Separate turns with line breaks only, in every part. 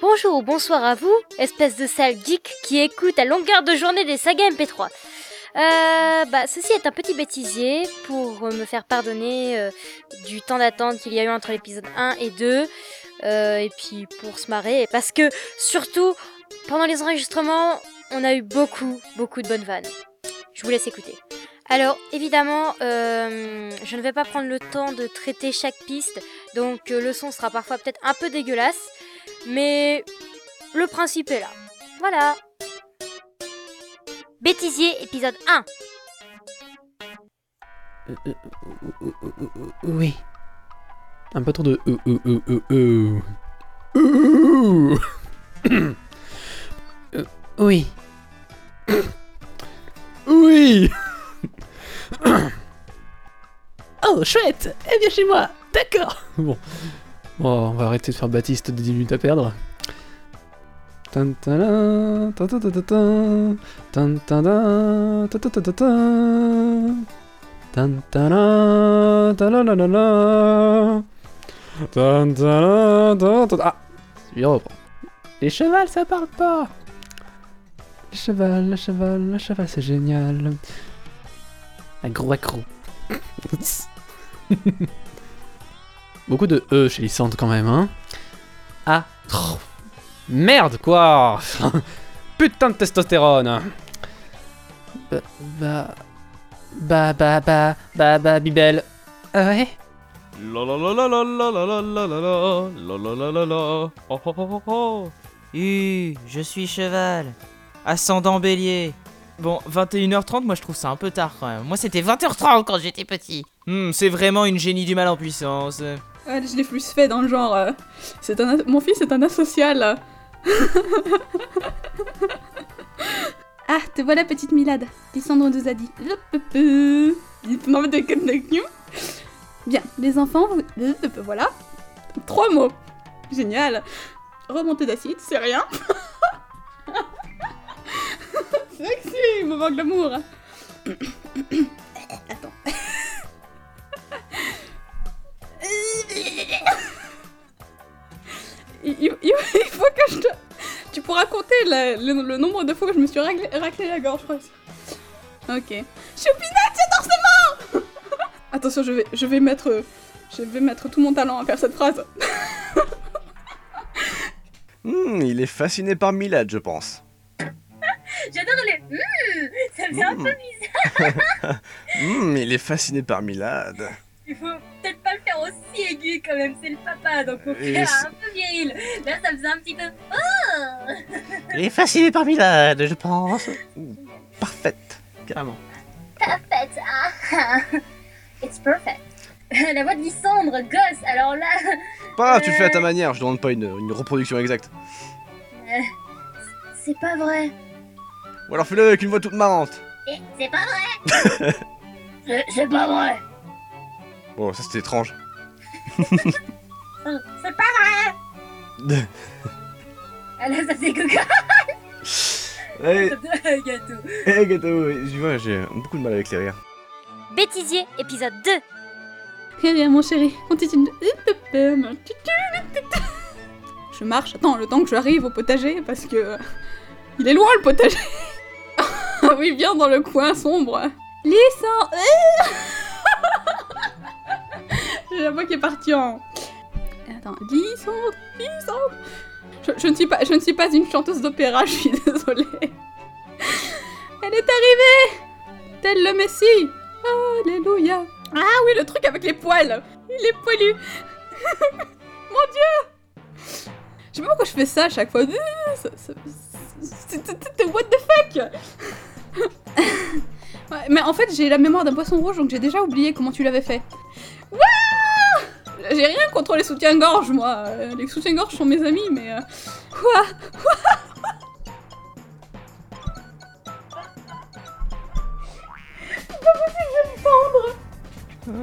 Bonjour ou bonsoir à vous, espèce de sale geek qui écoute à longueur de journée des sagas MP3. Euh, bah, ceci est un petit bêtisier pour me faire pardonner euh, du temps d'attente qu'il y a eu entre l'épisode 1 et 2. euh, et puis pour se marrer, parce que surtout, pendant les enregistrements, on a eu beaucoup, beaucoup de bonnes vannes. Je vous laisse écouter. Alors, évidemment, euh, je ne vais pas prendre le temps de traiter chaque piste, donc le son sera parfois peut-être un peu dégueulasse, mais le principe est là. Voilà. Bêtisier, épisode 1.
Euh, euh, euh, euh, euh, Oui. Un peu trop de. euh, euh, euh, euh, euh. Euh, Oui. Oui. Oh, chouette Eh bien chez moi D'accord Bon. Bon, on va arrêter de faire Baptiste de 10 minutes à perdre. Ah Les chevals, ça parle pas Le cheval, le cheval, le cheval, c'est génial. Un gros accro. Beaucoup de E chez Lysandre quand même, hein. Ah. Merde, quoi Putain de testostérone Bah... Bah... Bah bah bah... Bah bibel. Ouais
Uh, je suis cheval. Ascendant bélier.
Bon, 21h30, moi je trouve ça un peu tard quand même. Moi
c'était 20h30 quand j'étais petit.
Hmm, c'est vraiment une génie du mal en puissance.
Je l'ai plus fait dans le genre. euh, c'est un, mon fils est un asocial. ah, te voilà, petite Milad. Lysandre nous a dit. Bien, les enfants, vous- voilà. Trois mots. Génial. Remontée d'acide, c'est rien. Sexy, moment de l'amour. Il, il- il- il faut que je te... Tu pourras compter le, le- le nombre de fois que je me suis raclé, raclé la gorge, je crois. Ok. Choupinette, j'adore ces mots Attention, je vais, je vais mettre... Je vais mettre tout mon talent à faire cette phrase.
Hmm, il est fasciné par Milad, je pense.
J'adore les. Mmh, ça faisait un
Hmm.
peu bizarre.
Hmm, il est fasciné par Milad.
Il faut peut-être faire aussi aigu quand même, c'est le papa, donc faire
c'est-
un peu viril. Là, ça faisait un petit peu. Oh
Il est fasciné par Milad, je pense. Parfaite, carrément.
Perfect. Ah, It's perfect. La voix de Lysandre, gosse, alors là.
Pas grave, tu le fais à ta manière, je demande pas une, une reproduction exacte.
euh, c'est pas vrai.
Ou alors fais-le avec une voix toute marrante.
Eh, C'est pas vrai c'est pas vrai
Bon, ça c'était étrange.
C'est pas vrai là, ça fait coco
hey,
Gâteau.
hey, gâteau, je vois, j'ai beaucoup de mal avec les rires.
Bêtisier, épisode 2
Très bien, mon chéri. Continue. Je marche. Attends, le temps que j'arrive au potager, parce que... Il est loin, le potager Ah oui, bien dans le coin sombre. Lissant la voix qui est partie en... Attends, Lissandre, Lissandre je, je ne suis pas, je ne suis pas une chanteuse d'opéra, je suis désolée. Elle est arrivée. Tel le Messie. Alléluia. Ah oui, le truc avec les poils. Il est poilu. Mon dieu. Je sais pas pourquoi je fais ça à chaque fois. C'est- What the fuck. Mais en fait, j'ai la mémoire d'un poisson rouge, donc j'ai déjà oublié comment tu l'avais fait. J'ai rien contre les soutiens-gorge, moi. Euh, Les soutiens-gorge sont mes amis, mais... euh, Quoi?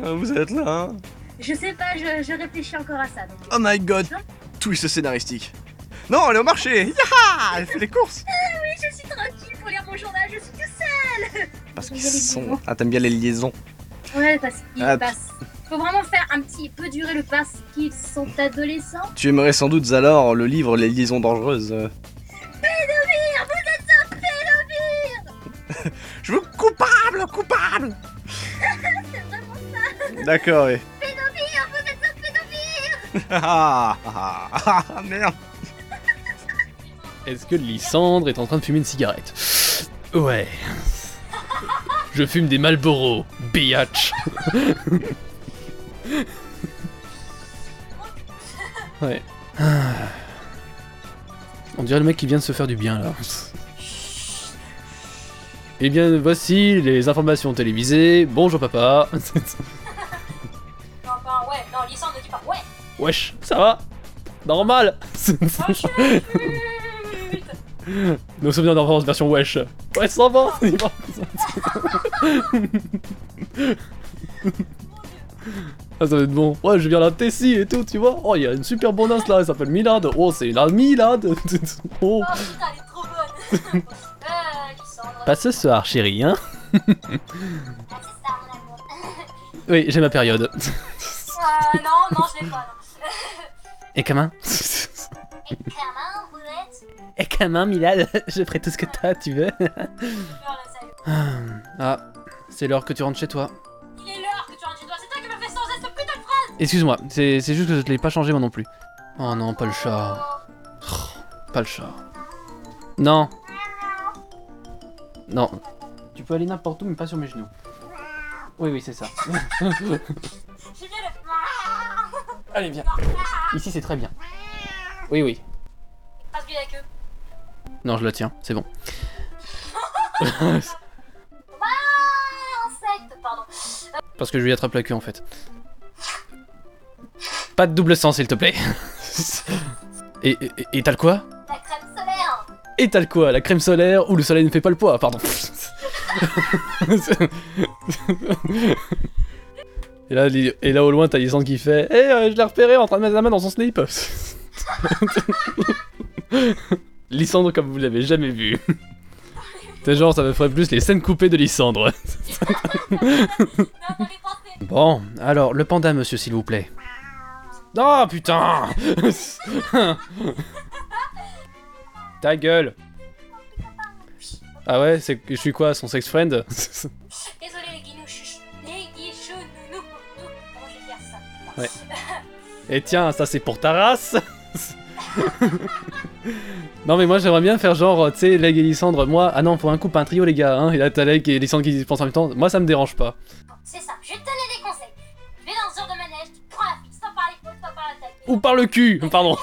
Ah, vous êtes là, hein.
Je sais pas, je, je réfléchis encore à ça. Donc...
Oh my god. Twist scénaristique. Non, elle est au marché. Yaha! Elle fait les courses.
Oui, je suis tranquille pour lire mon journal, je suis tout seul
Parce
Il
qu'ils sont... Ah, t'aimes bien les liaisons.
Ouais, parce qu'il
Ah,
passe
faut vraiment faire un petit peu durer le parce qu'ils sont adolescents.
Tu aimerais sans doute alors le livre Les liaisons dangereuses. euh.
Pédophile, vous êtes un pédophile
Je veux coupable, coupable
C'est vraiment
D'accord, oui.
pédophile, vous êtes un pédophile
Ah, ah, ah, merde.
Est-ce que Lysandre est en train de fumer une cigarette? Ouais. Je fume des Marlboro, biatch. Ouais. Ah. On dirait le mec qui vient de se faire du bien là. Eh bien, voici les informations télévisées. Bonjour papa.
Enfin, ouais, non, Lysandre ne dit pas ouais
Wesh, ça va? Normal Nos souvenirs d'enfance version wesh. Ouais, ça va. Ah, ça va être bon. Ouais, je viens la Tessie et tout, tu vois. Oh, il y a une super bonasse là, elle s'appelle Milad. Oh, c'est la Milad. oh.
Oh putain, elle est trop bonne Lysandre...
Pas ce soir, chérie, hein
Ah.
Oui, j'ai ma période.
Euh, non, non, je l'ai pas, non.
Et comment
Et comment vous êtes
Et comment, Milad Je ferai tout ce que t'as, tu veux. Ah, c'est l'heure que tu rentres chez toi. Excuse-moi, c'est juste que je te l'ai pas changé moi non plus. Oh non, pas le chat. Oh, Pas le chat. Non. Non. Tu peux aller n'importe où, mais pas sur mes genoux. Oui, oui, c'est ça. Allez, viens. Ici, c'est très bien. Oui, oui.
Passe-lui la queue.
Non, je la tiens, c'est bon. Parce que je lui attrape la queue en fait. Pas de double sens, s'il te plaît. Et et- t'as le quoi?
La crème solaire
Et t'as le quoi? La crème solaire ou le soleil ne fait pas le poids, pardon. et, là, et là au loin, t'as Lysandre qui fait Eh, euh, je l'ai repéré en train de mettre la main dans son slip. Lysandre comme vous l'avez jamais vu. C'est genre, ça me ferait plus les scènes coupées de
pensées
Bon, alors, le panda, monsieur, s'il vous plaît. Oh, putain Ta gueule Ah ouais, c'est je suis quoi, son sex friend?
Désolé les guinouches. Les guichous, nounou. Nous, comment je vais faire ça?
Ouais. Et tiens, ça c'est pour ta race Non mais moi j'aimerais bien faire genre, tu sais, Leg et Lysandre, moi, ah non, faut un couple, un trio les gars, hein, et là t'as Leg et Lysandre qui se pensent en même temps, moi ça me dérange pas.
C'est ça,
Ou par le cul, pardon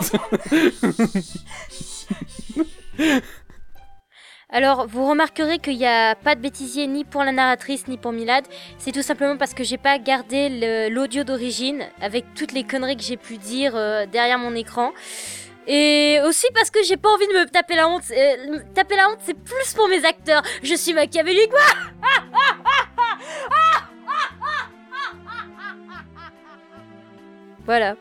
Alors, vous remarquerez qu'il n'y a pas de bêtisier ni pour la narratrice ni pour Milad. C'est tout simplement parce que j'ai pas gardé l'audio d'origine avec toutes les conneries que j'ai pu dire euh, derrière mon écran. Et aussi parce que j'ai pas envie de me taper la honte. Euh, taper la honte, c'est plus pour mes acteurs. Je suis machiavélique. Voilà.